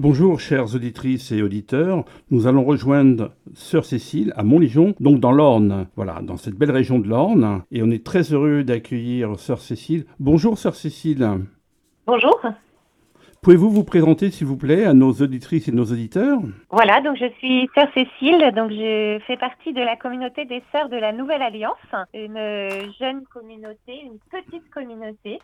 Bonjour chères auditrices et auditeurs, nous allons rejoindre Sœur Cécile à Montlégion, donc dans l'Orne, voilà, dans cette belle région de l'Orne, et on est très heureux d'accueillir Sœur Cécile. Bonjour Sœur Cécile. Bonjour. Pouvez-vous vous présenter s'il vous plaît à nos auditrices et nos auditeurs? Voilà, donc je suis Sœur Cécile, donc je fais partie de la communauté des Sœurs de la Nouvelle Alliance, une jeune communauté, une petite communauté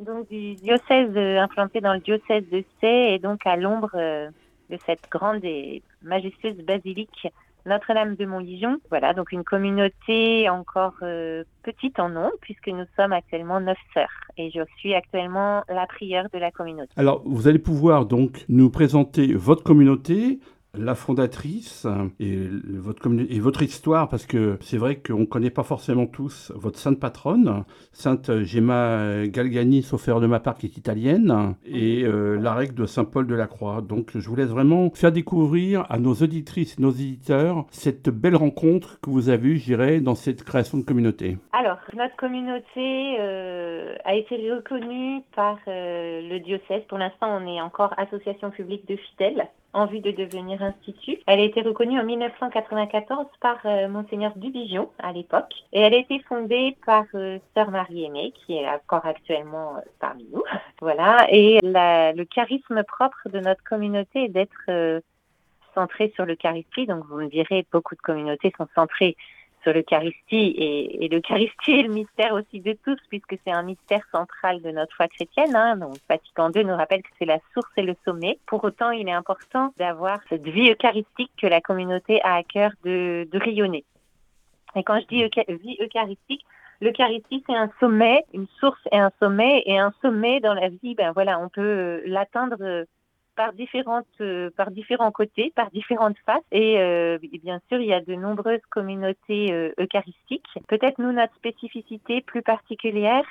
donc du diocèse implanté dans le diocèse de Sey et donc à l'ombre euh, de cette grande et majestueuse basilique Notre-Dame de Montligion. Voilà, donc une communauté encore euh, petite en nombre puisque nous sommes actuellement neuf sœurs et je suis actuellement la prieure de la communauté. Alors, vous allez pouvoir donc nous présenter votre communauté, la fondatrice et votre, et votre histoire, parce que c'est vrai qu'on ne connaît pas forcément tous votre sainte patronne, Sainte Gemma Galgani, sauf erreur de ma part, qui est italienne, et euh, la règle de Saint Paul de la Croix. Donc je vous laisse vraiment faire découvrir à nos auditrices et nos éditeurs cette belle rencontre que vous avez eue, j'irai, dans cette création de communauté. Alors, notre communauté euh, a été reconnue par euh, le diocèse. Pour l'instant, on est encore association publique de fidèles en vue de devenir institut. Elle a été reconnue en 1994 par euh, Monseigneur Dubigeon à l'époque et elle a été fondée par euh, Sœur Marie-Aimée qui est encore actuellement euh, parmi nous. voilà. Et le charisme propre de notre communauté est d'être centré sur l'Eucharistie. Donc vous me direz, beaucoup de communautés sont centrées l'Eucharistie et, l'Eucharistie est le mystère aussi de tous puisque c'est un mystère central de notre foi chrétienne. Hein. Donc Vatican II nous rappelle que c'est la source et le sommet. Pour autant, il est important d'avoir cette vie eucharistique que la communauté a à cœur de, de rayonner. Et quand je dis vie eucharistique, L'Eucharistie, c'est un sommet, une source et un sommet, et un sommet dans la vie, ben voilà, on peut l'atteindre par différentes, euh, par différents côtés, par différentes faces. Et, euh, bien sûr, il y a de nombreuses communautés euh, eucharistiques. Peut-être nous, notre spécificité plus particulière,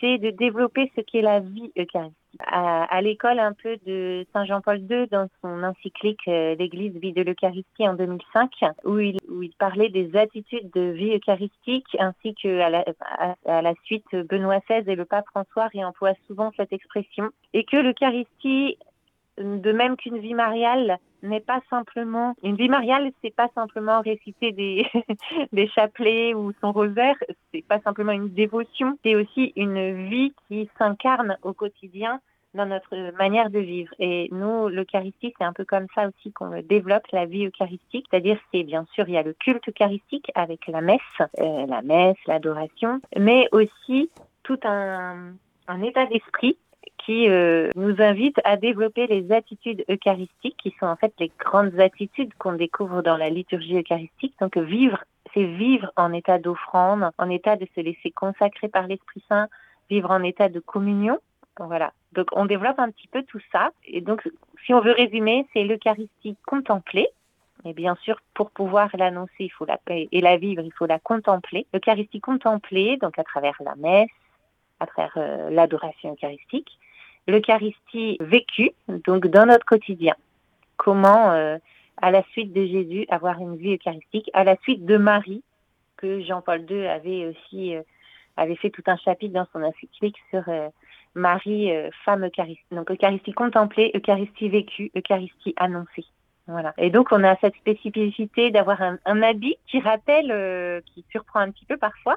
c'est de développer ce qu'est la vie eucharistique. À, l'école un peu de Saint Jean-Paul II, dans son encyclique L'Église vie de l'Eucharistie en 2005, où il, parlait des attitudes de vie eucharistique, ainsi que à la, la suite Benoît XVI et le pape François réemploient souvent cette expression, et que l'Eucharistie de même qu'une vie mariale n'est pas simplement une vie mariale, c'est pas simplement réciter des des chapelets ou son rosaire, c'est pas simplement une dévotion, c'est aussi une vie qui s'incarne au quotidien dans notre manière de vivre. Et nous, l'Eucharistie, c'est un peu comme ça aussi qu'on développe la vie eucharistique, c'est-à-dire c'est bien sûr il y a le culte eucharistique avec la messe, euh, la messe, l'adoration, mais aussi tout un un état d'esprit qui euh, nous invite à développer les attitudes eucharistiques, qui sont en fait les grandes attitudes qu'on découvre dans la liturgie eucharistique. Donc vivre, c'est vivre en état d'offrande, en état de se laisser consacrer par l'Esprit Saint, vivre en état de communion. voilà. Donc on développe un petit peu tout ça. Et donc si on veut résumer, c'est l'Eucharistie contemplée. Et bien sûr, pour pouvoir l'annoncer, il faut et la vivre, il faut la contempler. L'Eucharistie contemplée, donc à travers la messe, à travers euh, l'adoration eucharistique, l'Eucharistie vécue, donc dans notre quotidien. Comment, euh, à la suite de Jésus, avoir une vie eucharistique, à la suite de Marie, que Jean-Paul II avait aussi euh, fait tout un chapitre dans son encyclique sur Marie, femme eucharistique. Donc Eucharistie contemplée, Eucharistie vécue, Eucharistie annoncée. Voilà. Et donc on a cette spécificité d'avoir un, habit qui rappelle, qui surprend un petit peu parfois,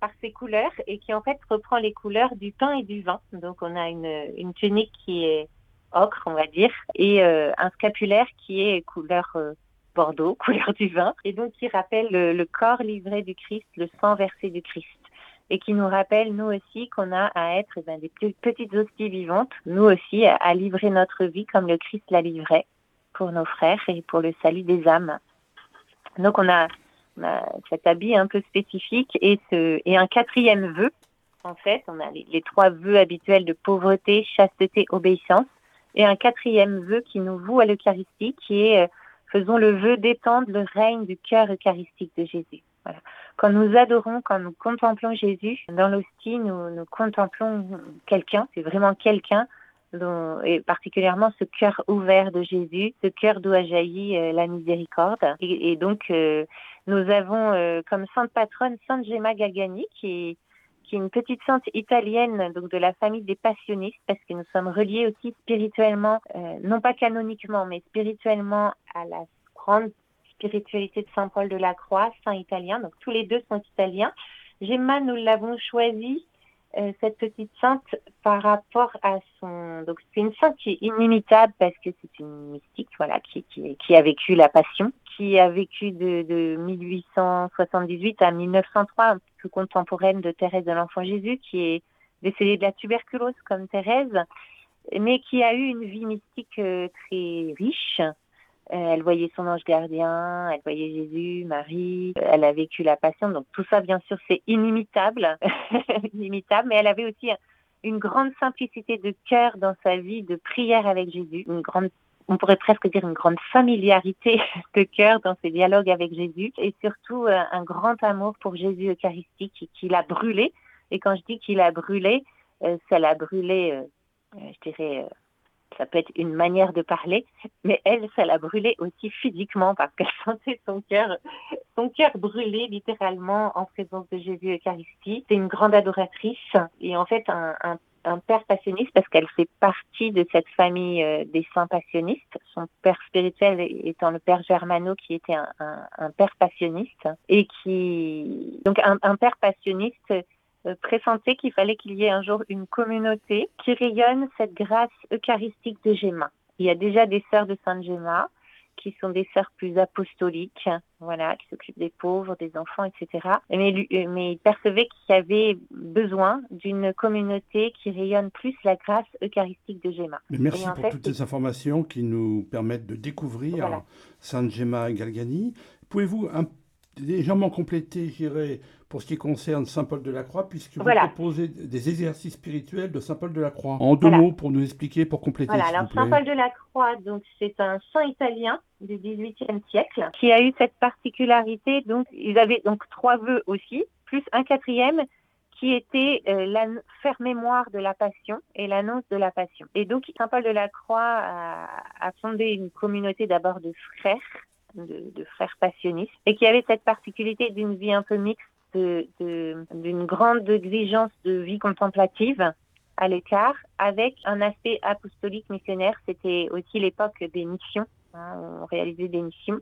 par ses couleurs et qui en fait reprend les couleurs du pain et du vin. Donc on a une, une tunique qui est ocre, on va dire, et euh, un scapulaire qui est couleur euh, bordeaux, couleur du vin, et donc qui rappelle le, corps livré du Christ, le sang versé du Christ et qui nous rappelle, nous aussi, qu'on a à être eh ben, des petites hosties vivantes, nous aussi, à, livrer notre vie comme le Christ la livrait pour nos frères et pour le salut des âmes. Donc on a cet habit un peu spécifique et, ce, et un quatrième vœu. En fait, on a les, trois vœux habituels de pauvreté, chasteté, obéissance, et un quatrième vœu qui nous voue à l'Eucharistie, qui est euh, faisons le vœu d'étendre le règne du cœur eucharistique de Jésus. Voilà. Quand nous adorons, quand nous contemplons Jésus, dans l'hostie, nous, nous contemplons quelqu'un, c'est vraiment quelqu'un, et particulièrement ce cœur ouvert de Jésus, ce cœur d'où a jailli euh, la miséricorde. Et, donc, euh, nous avons euh, comme sainte patronne Sainte Gemma Galgani, qui, qui est une petite sainte italienne, donc de la famille des passionnistes, parce que nous sommes reliés aussi spirituellement, euh, non pas canoniquement, mais spirituellement à la grande spiritualité de Saint Paul de la Croix, saint italien. Donc tous les deux sont italiens. Gemma, nous l'avons choisi euh, cette petite sainte par rapport à son. Donc c'est une sainte qui est inimitable parce que c'est une mystique, voilà, qui, qui, qui, a vécu la Passion, qui a vécu de, de 1878 à 1903, un peu contemporaine de Thérèse de l'Enfant Jésus, qui est décédée de la tuberculose comme Thérèse, mais qui a eu une vie mystique euh, très riche, elle voyait son ange gardien, elle voyait Jésus, Marie, euh, elle a vécu la passion. Donc tout ça, bien sûr, c'est inimitable, inimitable. Mais elle avait aussi une grande simplicité de cœur dans sa vie, de prière avec Jésus, une grande on pourrait presque dire une grande familiarité de cœur dans ses dialogues avec Jésus et surtout euh, un grand amour pour Jésus eucharistique qui, l'a brûlé. Et quand je dis qu'il a brûlé, ça l'a brûlé, je dirais, ça peut être une manière de parler, mais elle, ça l'a brûlé aussi physiquement parce qu'elle sentait son cœur, son cœur brûler littéralement en présence de Jésus Eucharistie. C'est une grande adoratrice et en fait un, un, un père passionniste parce qu'elle fait partie de cette famille euh, des saints passionnistes. Son père spirituel étant le père Germano qui était un, un père passionniste et qui donc un père passionniste pressentait qu'il fallait qu'il y ait un jour une communauté qui rayonne cette grâce eucharistique de Gemma. Il y a déjà des sœurs de Sainte Gemma qui sont des sœurs plus apostoliques, voilà, qui s'occupent des pauvres, des enfants, etc. Mais, euh, mais il percevait qu'il y avait besoin d'une communauté qui rayonne plus la grâce eucharistique de Gemma. merci pour toutes ces informations qui nous permettent de découvrir Sainte Gemma Galgani. Pouvez-vous un légèrement compléter, j'irai, pour ce qui concerne Saint Paul de la Croix, puisque vous proposez des exercices spirituels de Saint Paul de la Croix. En deux mots, pour nous expliquer, pour compléter. Voilà, alors Saint Paul de la Croix, donc c'est un saint italien du XVIIIe siècle qui a eu cette particularité. Donc, ils avaient donc trois vœux aussi, plus un quatrième qui était euh, la faire mémoire de la Passion et l'annonce de la Passion. Et donc, Saint Paul de la Croix a, a fondé une communauté d'abord de frères de, frères passionnistes, et qui avait cette particularité d'une vie un peu mixte, d'une grande exigence de vie contemplative à l'écart, avec un aspect apostolique missionnaire. C'était aussi l'époque des missions. Hein, on réalisait des missions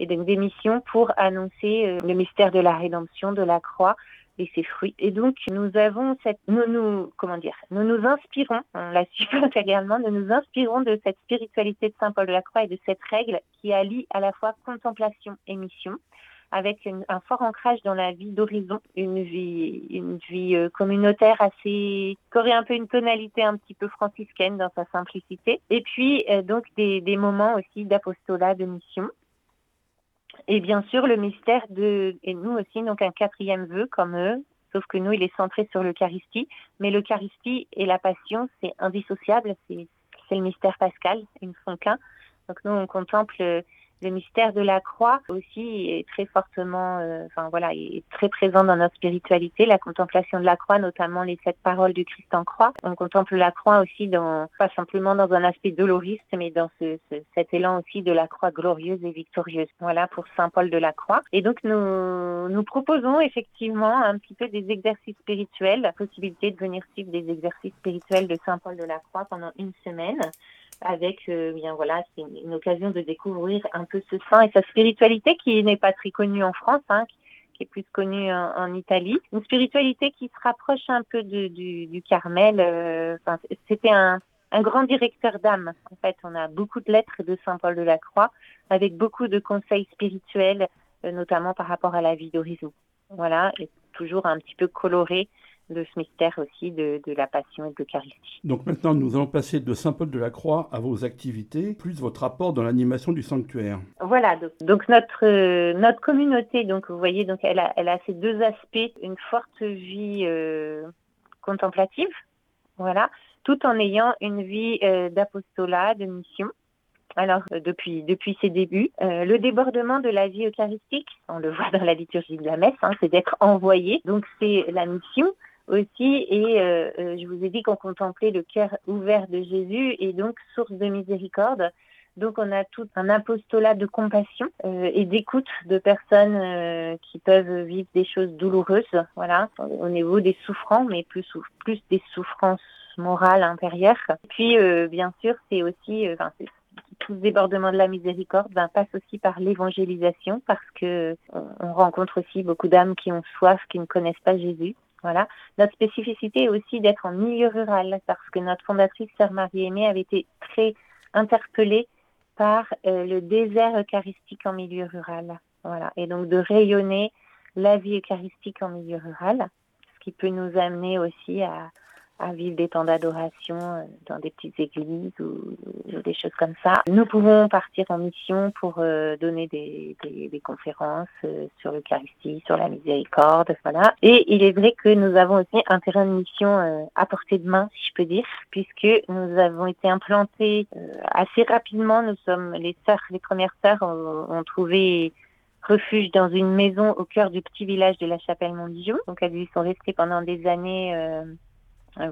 et donc des missions pour annoncer euh, le mystère de la rédemption, de la croix, et ses fruits. Et donc, nous avons cette, nous, nous, comment dire, nous nous inspirons, on la suit également, nous nous inspirons de cette spiritualité de Saint Paul de la Croix et de cette règle qui allie à la fois contemplation et mission avec un fort ancrage dans la vie d'horizon, une vie, une vie euh, communautaire assez, qui aurait un peu une tonalité un petit peu franciscaine dans sa simplicité, et puis euh, donc des, moments aussi d'apostolat, de mission, et bien sûr, le mystère de, et nous aussi, donc un quatrième vœu comme eux, sauf que nous, il est centré sur l'Eucharistie. Mais l'Eucharistie et la Passion, c'est indissociable, c'est le mystère pascal, ils ne sont qu'un. Donc nous, on contemple le mystère de la croix aussi est très fortement, euh, enfin voilà, est très présent dans notre spiritualité. La contemplation de la croix, notamment les sept paroles du Christ en croix. On contemple la croix aussi dans, pas simplement dans un aspect doloriste, mais dans ce, cet élan aussi de la croix glorieuse et victorieuse. Voilà pour Saint Paul de la Croix. Et donc nous, nous proposons effectivement un petit peu des exercices spirituels, la possibilité de venir suivre des exercices spirituels de Saint Paul de la Croix pendant une semaine avec euh, bien voilà c'est une, occasion de découvrir un peu ce saint et sa spiritualité qui n'est pas très connue en France hein, qui, est plus connue en, Italie. Une spiritualité qui se rapproche un peu du, du, Carmel euh, c'était un, un grand directeur d'âme. En fait on a beaucoup de lettres de Saint Paul de la Croix avec beaucoup de conseils spirituels euh, notamment par rapport à la vie d'horizon voilà et toujours un petit peu coloré de ce mystère aussi de, la passion et de l'Eucharistie. Donc maintenant, nous allons passer de Saint-Paul de la Croix à vos activités, plus votre apport dans l'animation du sanctuaire. Voilà, donc, notre, euh, notre communauté, donc vous voyez, donc elle a, elle a ces deux aspects, une forte vie euh, contemplative, voilà, tout en ayant une vie euh, d'apostolat, de mission. Alors, depuis, depuis ses débuts, le débordement de la vie eucharistique, on le voit dans la liturgie de la messe, hein, c'est d'être envoyé. Donc, c'est la mission aussi. Et euh, euh, je vous ai dit qu'on contemplait le cœur ouvert de Jésus et donc source de miséricorde. Donc on a tout un apostolat de compassion euh, et d'écoute de personnes euh, qui peuvent vivre des choses douloureuses, voilà, au niveau des souffrants, mais plus plus des souffrances morales intérieures. puis euh, bien sûr, c'est aussi, enfin, tout ce débordement de la miséricorde ben, passe aussi par l'évangélisation parce que on rencontre aussi beaucoup d'âmes qui ont soif, qui ne connaissent pas Jésus. Voilà. Notre spécificité est aussi d'être en milieu rural parce que notre fondatrice Sœur Marie-Aimée avait été très interpellée par euh, le désert eucharistique en milieu rural. Voilà. Et donc de rayonner la vie eucharistique en milieu rural, ce qui peut nous amener aussi à, à vivre des temps d'adoration euh, dans des petites églises ou, des choses comme ça. Nous pouvons partir en mission pour euh, donner des, des, conférences euh, sur l'Eucharistie, sur la miséricorde, voilà. Et il est vrai que nous avons aussi un terrain de mission à portée de main, si je peux dire, puisque nous avons été implantés assez rapidement. Nous sommes les sœurs, les premières sœurs ont, trouvé refuge dans une maison au cœur du petit village de la Chapelle Montbijou. Donc elles y sont restées pendant des années euh,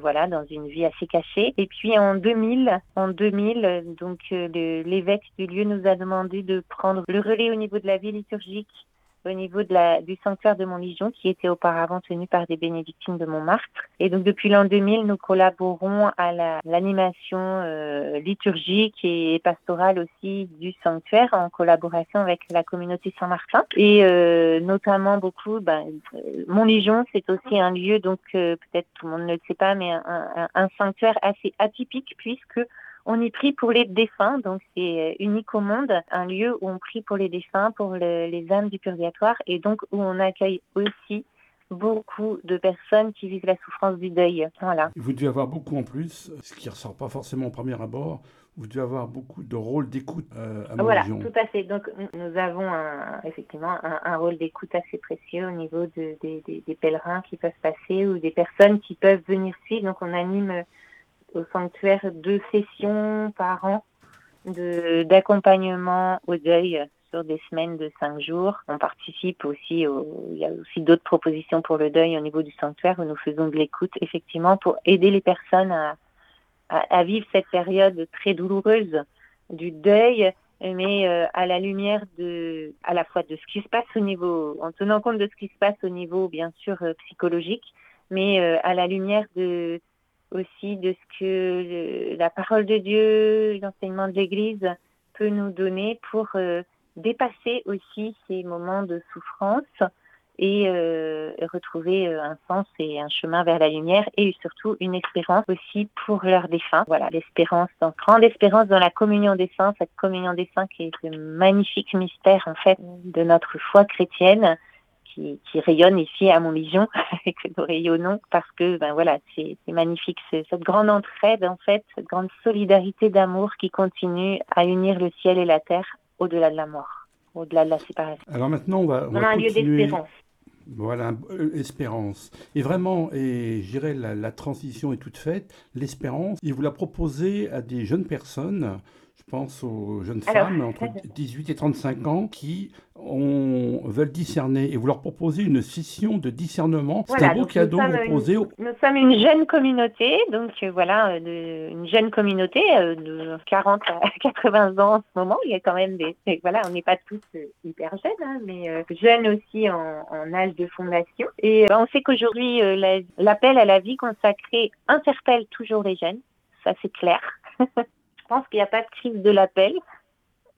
voilà, dans une vie assez cachée. Et puis en 2000, en 2000, donc euh, l'évêque du lieu nous a demandé de prendre le relais au niveau de la vie liturgique au niveau de la, du sanctuaire de Montligion qui était auparavant tenu par des bénédictines de Montmartre. Et donc depuis l'an 2000, nous collaborons à l'animation euh, liturgique et pastorale aussi du sanctuaire en collaboration avec la communauté Saint-Martin. Et euh, notamment beaucoup, ben, euh, c'est aussi un lieu, donc peut-être tout le monde ne le sait pas, mais un, un, un sanctuaire assez atypique puisque on y prie pour les défunts, donc c'est euh, unique au monde, un lieu où on prie pour les défunts, pour les âmes du purgatoire, et donc où on accueille aussi beaucoup de personnes qui vivent la souffrance du deuil. Voilà. Vous devez avoir beaucoup en plus, ce qui ne ressort pas forcément au premier abord, vous devez avoir beaucoup de rôles d'écoute euh, à Voilà, tout à fait. Donc nous avons effectivement un, rôle d'écoute assez précieux au niveau des, pèlerins qui peuvent passer ou des personnes qui peuvent venir suivre. Donc on anime au sanctuaire deux sessions par an d'accompagnement au deuil sur des semaines de cinq jours. On participe aussi, il y a aussi d'autres propositions pour le deuil au niveau du sanctuaire où nous faisons de l'écoute effectivement pour aider les personnes à, à, vivre cette période très douloureuse du deuil, mais euh, à la lumière de, à la fois de ce qui se passe au niveau, en tenant compte de ce qui se passe au niveau bien sûr euh, psychologique, mais euh, à la lumière de aussi de ce que la parole de Dieu, l'enseignement de l'Église peut nous donner pour euh, dépasser aussi ces moments de souffrance et euh, retrouver euh, un sens et un chemin vers la lumière et surtout une espérance aussi pour leurs défunts. Voilà, l'espérance, donc grande espérance dans la communion des saints, cette communion des saints qui est le magnifique mystère en fait de notre foi chrétienne qui, rayonne ici à Montligion et que nous rayonnons parce que ben voilà c'est magnifique cette grande entraide en fait cette grande solidarité d'amour qui continue à unir le ciel et la terre au-delà de la mort au-delà de la séparation. Alors maintenant on va on, a un lieu d'espérance. Voilà, euh, espérance. Et vraiment, et je dirais la, la transition est toute faite, l'espérance, il vous la proposez à des jeunes personnes pense aux jeunes femmes entre 18 et 35 ans qui veulent discerner et vous leur proposez une session de discernement. C'est un beau cadeau proposé. Nous sommes une jeune communauté, donc euh, voilà, euh, une jeune communauté euh, de 40 à 80 ans en ce moment. Il y a quand même des. Voilà, on n'est pas tous hyper jeunes, hein, mais jeunes aussi en, âge de fondation. Et on sait qu'aujourd'hui, l'appel à la vie consacrée interpelle toujours les jeunes. Ça, c'est clair. Pense qu'il n'y a pas de crise de l'appel.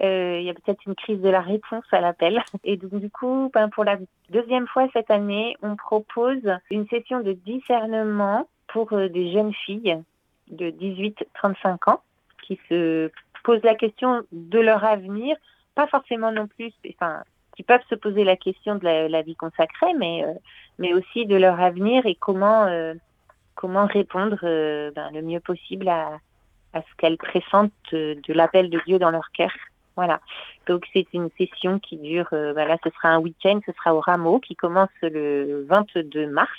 Euh, il y a peut-être une crise de la réponse à l'appel. Et donc, du coup, ben, pour la deuxième fois cette année, on propose une session de discernement pour euh, des jeunes filles de 18-35 ans qui se posent la question de leur avenir, pas forcément non plus, enfin, qui peuvent se poser la question de la, vie consacrée, mais, euh, mais aussi de leur avenir et comment, comment répondre ben, le mieux possible à, à ce qu'elles pressentent de l'appel de Dieu dans leur cœur. Voilà. Donc c'est une session qui dure, euh, bah là ce sera un week-end, ce sera au Rameau, qui commence le 22 mars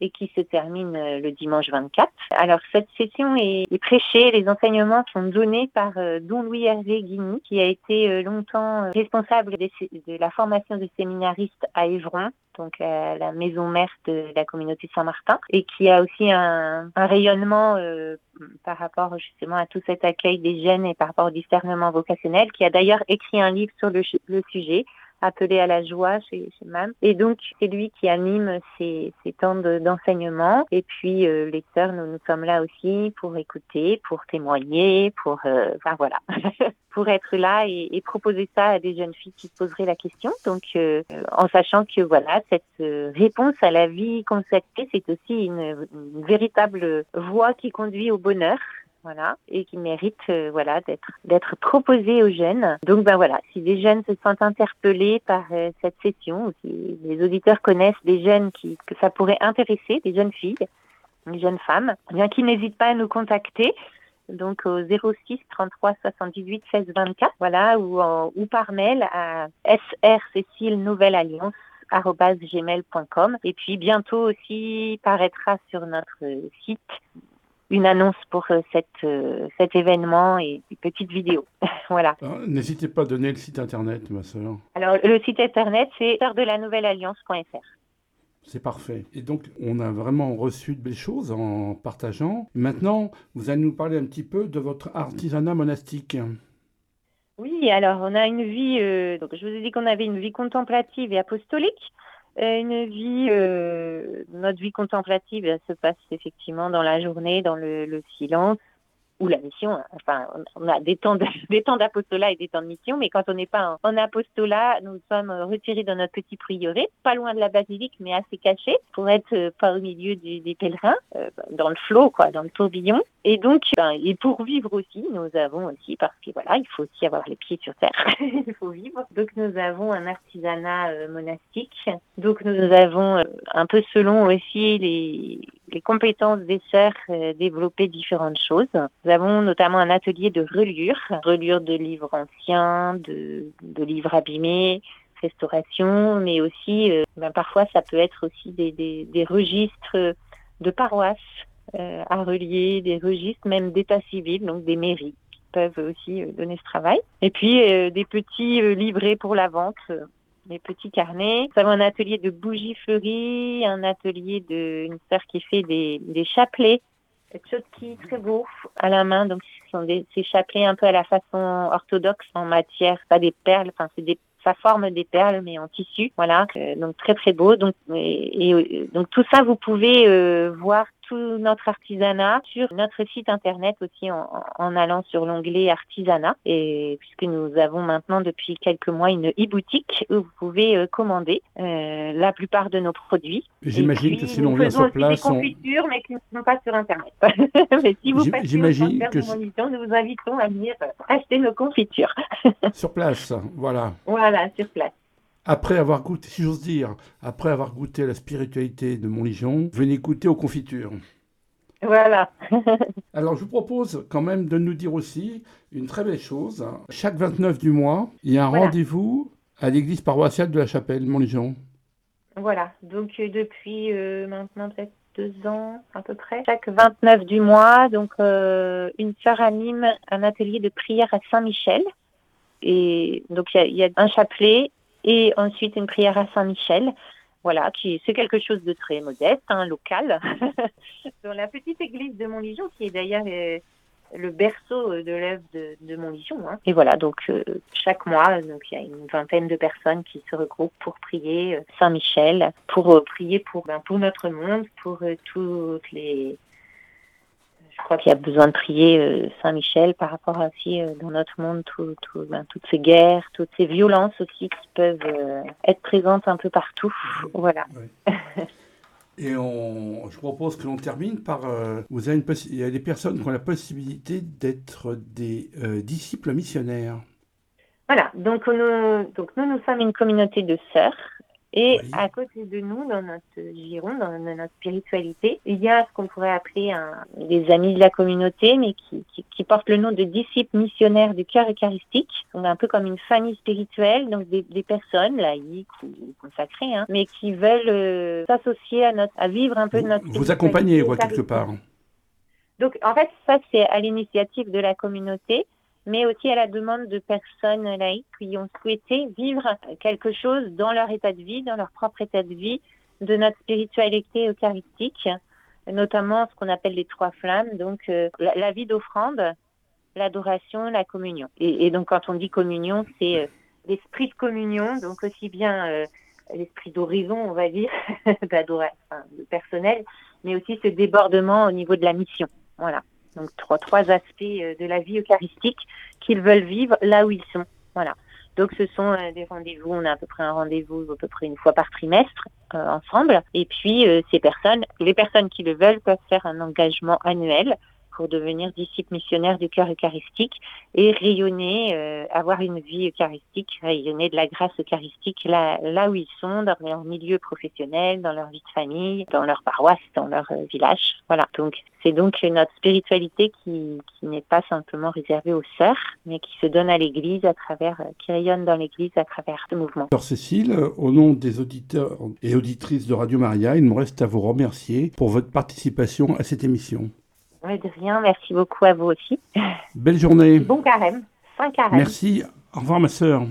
et qui se termine euh, le dimanche 24. Alors cette session est, prêchée, les enseignements sont donnés par euh, Don Louis Hervé Guigny, qui a été longtemps responsable de la formation des séminaristes à Évron donc la, maison mère de la communauté Saint-Martin, et qui a aussi un, rayonnement euh, par rapport justement à tout cet accueil des jeunes et par rapport au discernement vocationnel, qui a d'ailleurs écrit un livre sur le, sujet appelé à la joie chez, chez MAM. Et donc, c'est lui qui anime ces, temps d'enseignement. et puis, euh, les sœurs, nous, nous sommes là aussi pour écouter, pour témoigner, pour... Euh, enfin, voilà. pour être là et, proposer ça à des jeunes filles qui se poseraient la question. Donc, euh, en sachant que voilà, cette euh, réponse à la vie consacrée, c'est aussi une, véritable voie qui conduit au bonheur. Voilà, et qui mérite euh, voilà d'être d'être proposée aux jeunes. Donc ben voilà, si des jeunes se sentent interpellés par cette session, ou si les auditeurs connaissent des jeunes qui que ça pourrait intéresser, des jeunes filles, des jeunes femmes, eh bien qui n'hésitent pas à nous contacter. Donc au 06 33 78 16 24, voilà, ou, ou par mail à sr Nouvelle Alliance gmail.com et puis bientôt aussi paraîtra sur notre site une annonce pour euh, cette, euh, cet événement et une petite vidéo. voilà. Ah, n'hésitez pas à donner le site internet, ma soeur. Alors, le site internet, c'est de la nouvelle alliance.fr. C'est parfait. Et donc, on a vraiment reçu de belles choses en partageant. Maintenant, vous allez nous parler un petit peu de votre artisanat monastique. Oui, alors on a une vie, euh, donc je vous ai dit qu'on avait une vie contemplative et apostolique. Euh, une vie, euh, notre vie contemplative se passe effectivement dans la journée, dans le silence, ou la mission. Enfin, on a des temps d'apostolat et des temps de mission, mais quand on n'est pas en, apostolat, nous sommes retirés dans notre petit prieuré, pas loin de la basilique, mais assez caché, pour être euh, pas au milieu des pèlerins, euh, dans le flot, quoi, dans le tourbillon. Et donc, ben, et pour vivre aussi, nous avons aussi, parce que voilà, il faut aussi avoir les pieds sur terre, il faut vivre. Donc, nous avons un artisanat euh, monastique. Donc, nous avons un peu selon aussi les compétences des sœurs euh, développer différentes choses. Avons notamment un atelier de reliure, reliure de livres anciens, de, livres abîmés, restauration, mais aussi, euh, ben, parfois, ça peut être aussi des, registres de paroisses euh, à relier, des registres même d'état civil, donc des mairies qui peuvent aussi donner ce travail. Et puis, des petits livrets pour la vente les petits carnets. Nous avons un atelier de bougies fleuries, un atelier de une sœur qui fait des, des chapelets tchotki très beaux à la main. Donc, ce sont des, un peu à la façon orthodoxe en matière, pas des perles, enfin, c'est des ça forme des perles mais en tissu voilà euh, donc très très beau donc et, donc tout ça vous pouvez euh, voir notre artisanat sur notre site internet aussi en, allant sur l'onglet artisanat et puisque nous avons maintenant depuis quelques mois une e-boutique où vous pouvez euh, commander euh, la plupart de nos produits. J'imagine que si l'on vient sur place, des confitures mais qui ne sont pas sur internet. mais si vous passez au que de nous vous invitons à venir acheter nos confitures. sur place, voilà. Voilà, sur place. Après avoir goûté, si j'ose dire, après avoir goûté la spiritualité de Montligion, venez goûter aux confitures. Voilà. Alors, je vous propose quand même de nous dire aussi une très belle chose. Chaque 29 du mois, il y a un rendez-vous à l'église paroissiale de la Chapelle, Montligion. Voilà. Donc, euh, depuis euh, maintenant peut-être deux ans à peu près, chaque 29 du mois, donc euh, une sœur anime un atelier de prière à Saint-Michel. Et donc, il y, a un chapelet et ensuite une prière à Saint-Michel. Voilà, qui c'est quelque chose de très modeste, hein, local, dans la petite église de Montligion, qui est d'ailleurs euh, le berceau de l'œuvre de, de Montligion. Hein. Et voilà, donc euh, chaque mois, donc il y a une vingtaine de personnes qui se regroupent pour prier euh, Saint Michel, pour prier pour ben, pour notre monde, pour toutes les je crois qu'il y a besoin de prier euh, Saint-Michel par rapport aussi euh, dans notre monde ben, toutes ces guerres, toutes ces violences aussi qui peuvent euh, être présentes un peu partout. Voilà. Et on, je propose que l'on termine par. vous avez une il y a des personnes qui ont la possibilité d'être des disciples missionnaires. Voilà, donc nous, donc nous, nous sommes une communauté de sœurs Et à côté de nous, dans notre giron, dans notre spiritualité, il y a ce qu'on pourrait appeler un, des amis de la communauté, mais qui, qui, qui portent le nom de disciples missionnaires du cœur eucharistique. On est un peu comme une famille spirituelle, donc des, des personnes laïques ou consacrées, hein, mais qui veulent euh, s'associer à notre, à vivre un peu de notre. Vous accompagnez, quoi, quelque part. Donc, en fait, ça, c'est à l'initiative de la communauté mais aussi à la demande de personnes laïques qui ont souhaité vivre quelque chose dans leur état de vie, dans leur propre état de vie, de notre spiritualité eucharistique, notamment ce qu'on appelle les trois flammes, donc euh, la, vie d'offrande, l'adoration, la communion. Et, donc quand on dit communion, c'est euh, l'esprit de communion, donc aussi bien euh, l'esprit d'horizon, on va dire, d'adoration enfin, personnel, mais aussi ce débordement au niveau de la mission. Voilà. Donc trois, trois aspects euh, de la vie eucharistique qu'ils veulent vivre là où ils sont. Voilà. Donc ce sont euh, des rendez-vous, on a à peu près un rendez-vous à peu près une fois par trimestre euh, ensemble. Et puis ces personnes, les personnes qui le veulent peuvent faire un engagement annuel pour devenir disciple missionnaire du cœur eucharistique et rayonner, euh, avoir une vie eucharistique, rayonner de la grâce eucharistique là, là où ils sont, dans leur milieu professionnel, dans leur vie de famille, dans leur paroisse, dans leur euh, village. Voilà. Donc, c'est donc notre spiritualité qui, qui n'est pas simplement réservée aux sœurs, mais qui se donne à l'Église à travers, euh, qui rayonne dans l'Église à travers ce mouvement. Alors Cécile, au nom des auditeurs et auditrices de Radio Maria, il me reste à vous remercier pour votre participation à cette émission. Oui, de rien. Merci beaucoup à vous aussi. Belle journée. Bon carême. Fin carême. Merci. Au revoir, ma sœur.